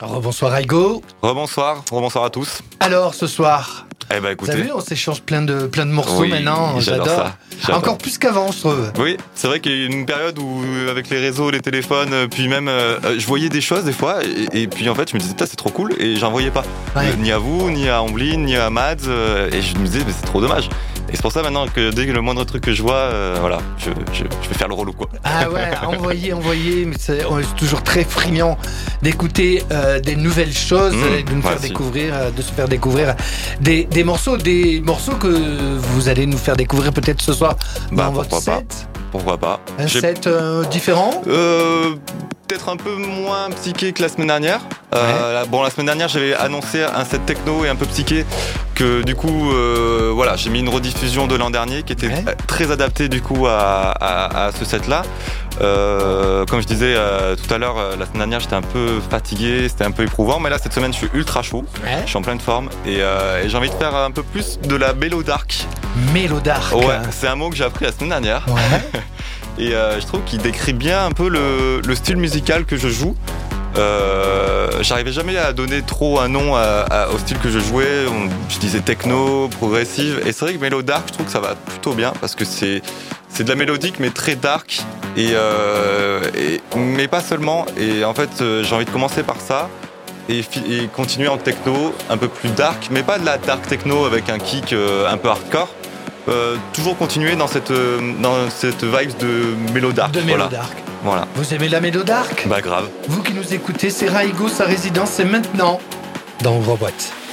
Rebonsoir Aigo. Rebonsoir, rebonsoir à tous. Alors ce soir, Eh ben écoutez. T'as vu, on s'échange plein de, plein de morceaux Oui, maintenant. j'adore J'adore. Encore plus qu'avant, je trouve. Oui, c'est vrai qu'il y a eu une période où, avec les réseaux, les téléphones, euh, puis même, euh, euh, je voyais des choses des fois, et, et puis en fait, je me disais, c'est trop cool, et j'en voyais pas. Ouais. Euh, Ni à vous, ni à Amblin, ni à Mads, euh, et je me disais, mais c'est trop dommage. Et c'est pour ça maintenant que dès que le moindre truc que je vois, euh, voilà, je, je, je vais faire le relou, quoi. Ah ouais, envoyer, mais c'est toujours très friand d'écouter euh, des nouvelles choses, Mmh, de nous faire découvrir, euh, de se faire découvrir des, des morceaux, des morceaux que vous allez nous faire découvrir peut-être ce soir Bah, dans votre pas. Pourquoi pas Un set euh, différent? Euh, peut-être un peu moins psyché que la semaine dernière. Euh, la- bon, la semaine dernière, j'avais annoncé un set techno et un peu psyché que du coup, voilà, j'ai mis une rediffusion de l'an dernier qui était Ouais. très adaptée du coup à, à- à ce set-là. Euh, comme je disais euh, tout à l'heure, euh, la semaine dernière, j'étais un peu fatigué, c'était un peu éprouvant, mais là, cette semaine, je suis ultra chaud, Ouais. je suis en pleine forme et, et j'ai envie de faire un peu plus de la mélo dark. Mélodark. Ouais, c'est un mot que j'ai appris la semaine dernière. Ouais. Et je trouve qu'il décrit bien un peu le, le style musical que je joue. Euh, J'arrivais jamais à donner trop un nom au style que je jouais. Je disais techno, progressive. Et c'est vrai que Mellow Dark, je trouve que ça va plutôt bien parce que c'est c'est de la mélodique mais très dark. Et, euh, mais pas seulement. Et en fait, euh, j'ai envie de commencer par ça. Et, continuer en techno un peu plus dark, mais pas de la dark techno avec un kick un peu hardcore. Euh, toujours continuer dans cette, euh, dans cette vibe de mélo dark. De voilà. Mélodark. Voilà. Vous aimez la Mélodark Bah grave. Vous qui nous écoutez, c'est Raigo, sa résidence, c'est maintenant dans Ouvre-Boîte. Thank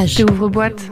Rage. Boîte.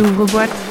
Rage. J'ouvre boîte.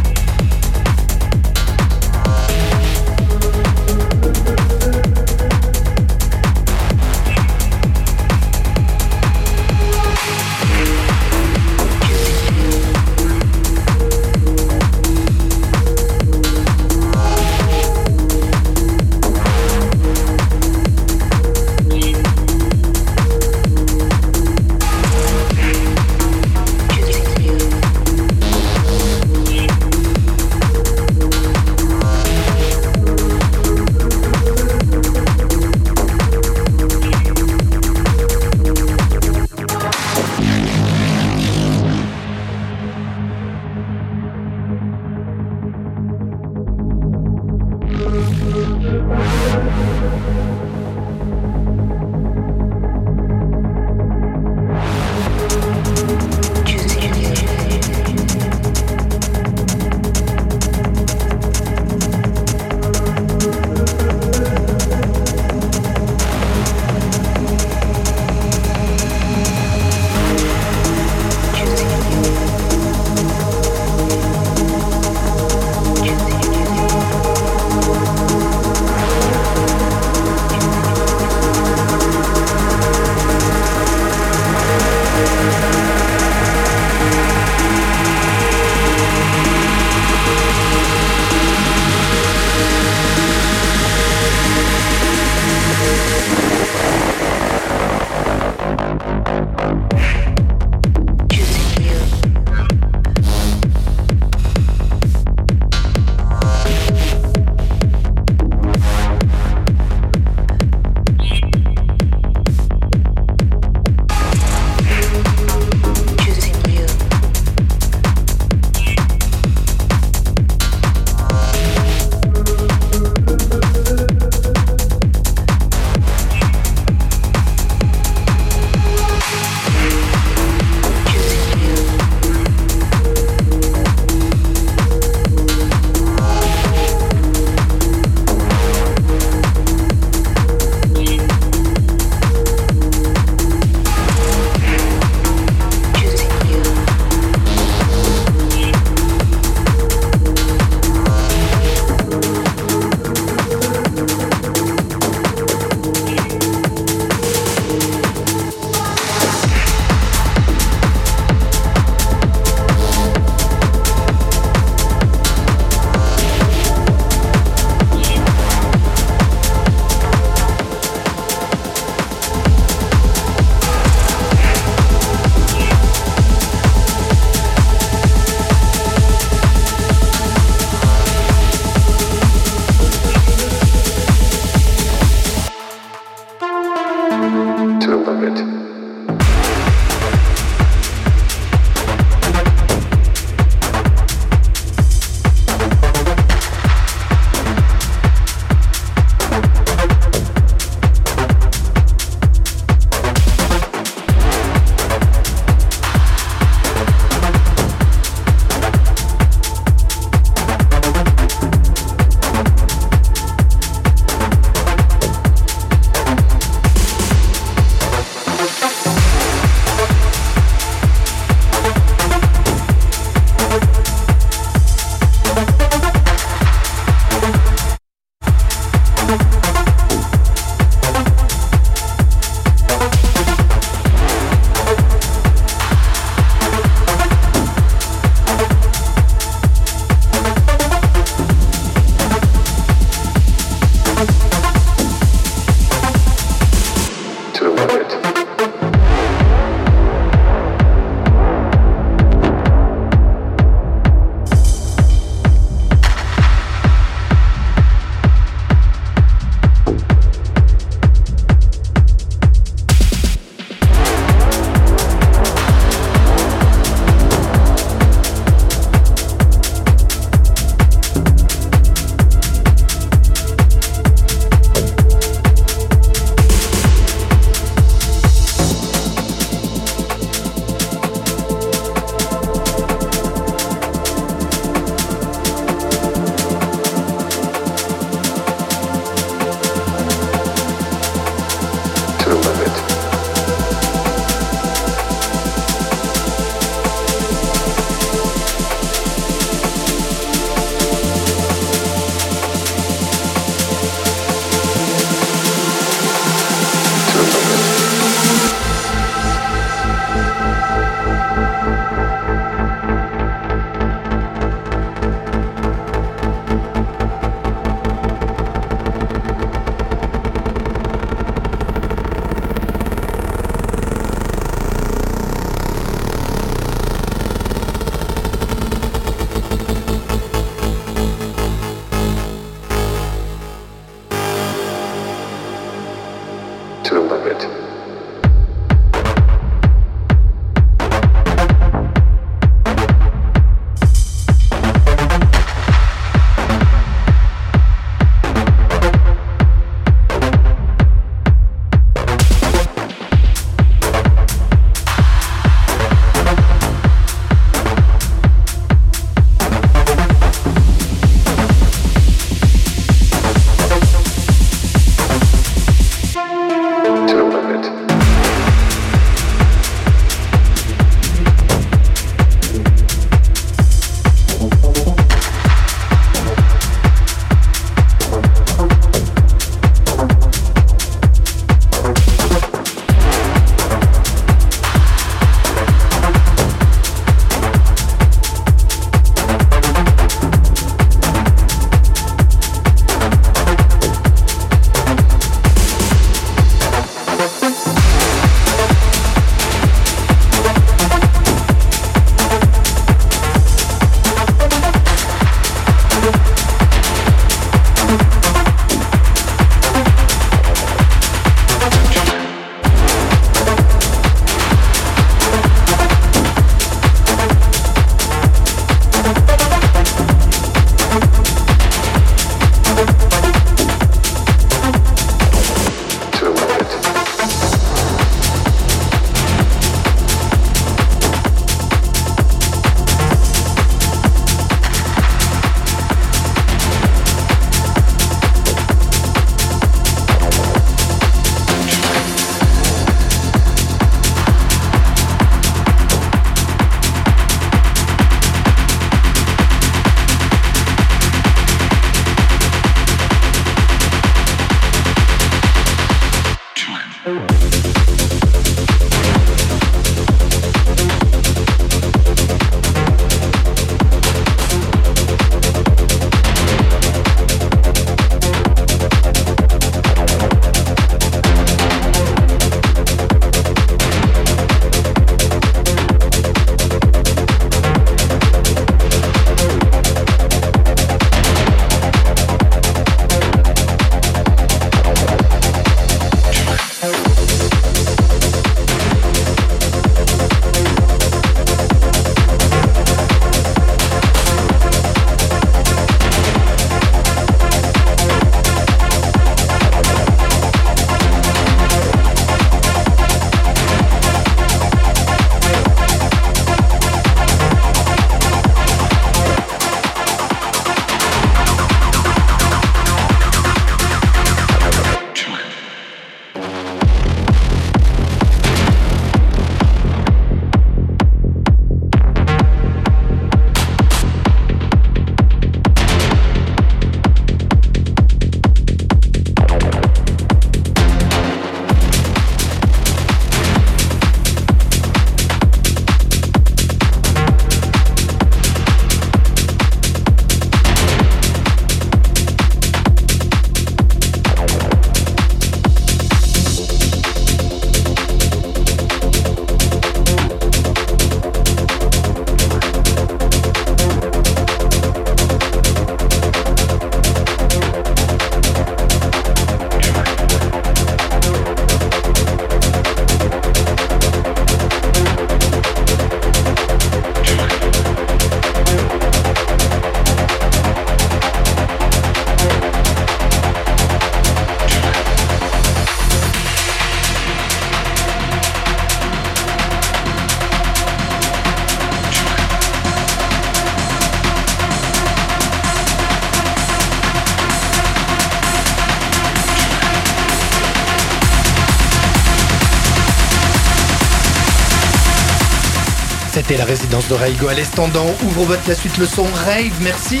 C'était la résidence de Raigo à l'Estendant. Ouvre-boîte la suite le son rave. Merci.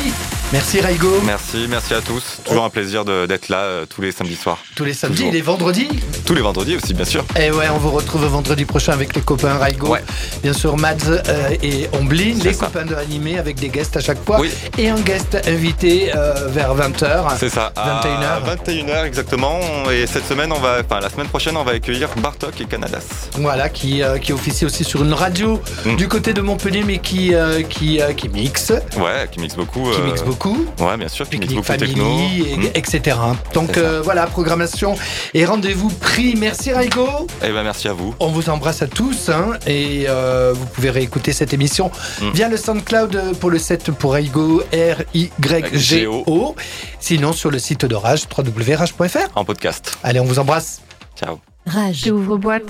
Merci Raigo. Merci, merci à tous. Toujours un plaisir d'être là euh, tous les samedis soirs. Tous les samedis, Toujours. les vendredis. Tous les vendredis aussi, bien sûr. Et ouais, on vous retrouve vendredi prochain avec les copains Raigo. Ouais. Bien sûr, Mads euh, et Omblin, les ça. copains de animé avec des guests à chaque fois. Oui. Et un guest invité euh, vers 20h. C'est ça. À 21h. 21h exactement. Et cette semaine, on va, enfin la semaine prochaine, on va accueillir Bartok et Canadas. Voilà, qui, euh, qui officie aussi sur une radio Mm. du côté de Montpellier, mais qui, euh, qui, qui mixe, Ouais, qui mixe beaucoup. qui mixe beaucoup. Ouais, bien sûr, qui mixe beaucoup techno. family, et- Mm. etc. Donc voilà, programmation et rendez-vous Merci Raigo. Eh ben merci à vous. On vous embrasse à tous hein, et euh, vous pouvez réécouter cette émission Mm. via le SoundCloud pour le set pour Raigo R-Y-G-O. Sinon sur le site de Rage, www.rage.fr. En podcast. Allez, on vous embrasse. Ciao. Rage. J'ouvre boîte.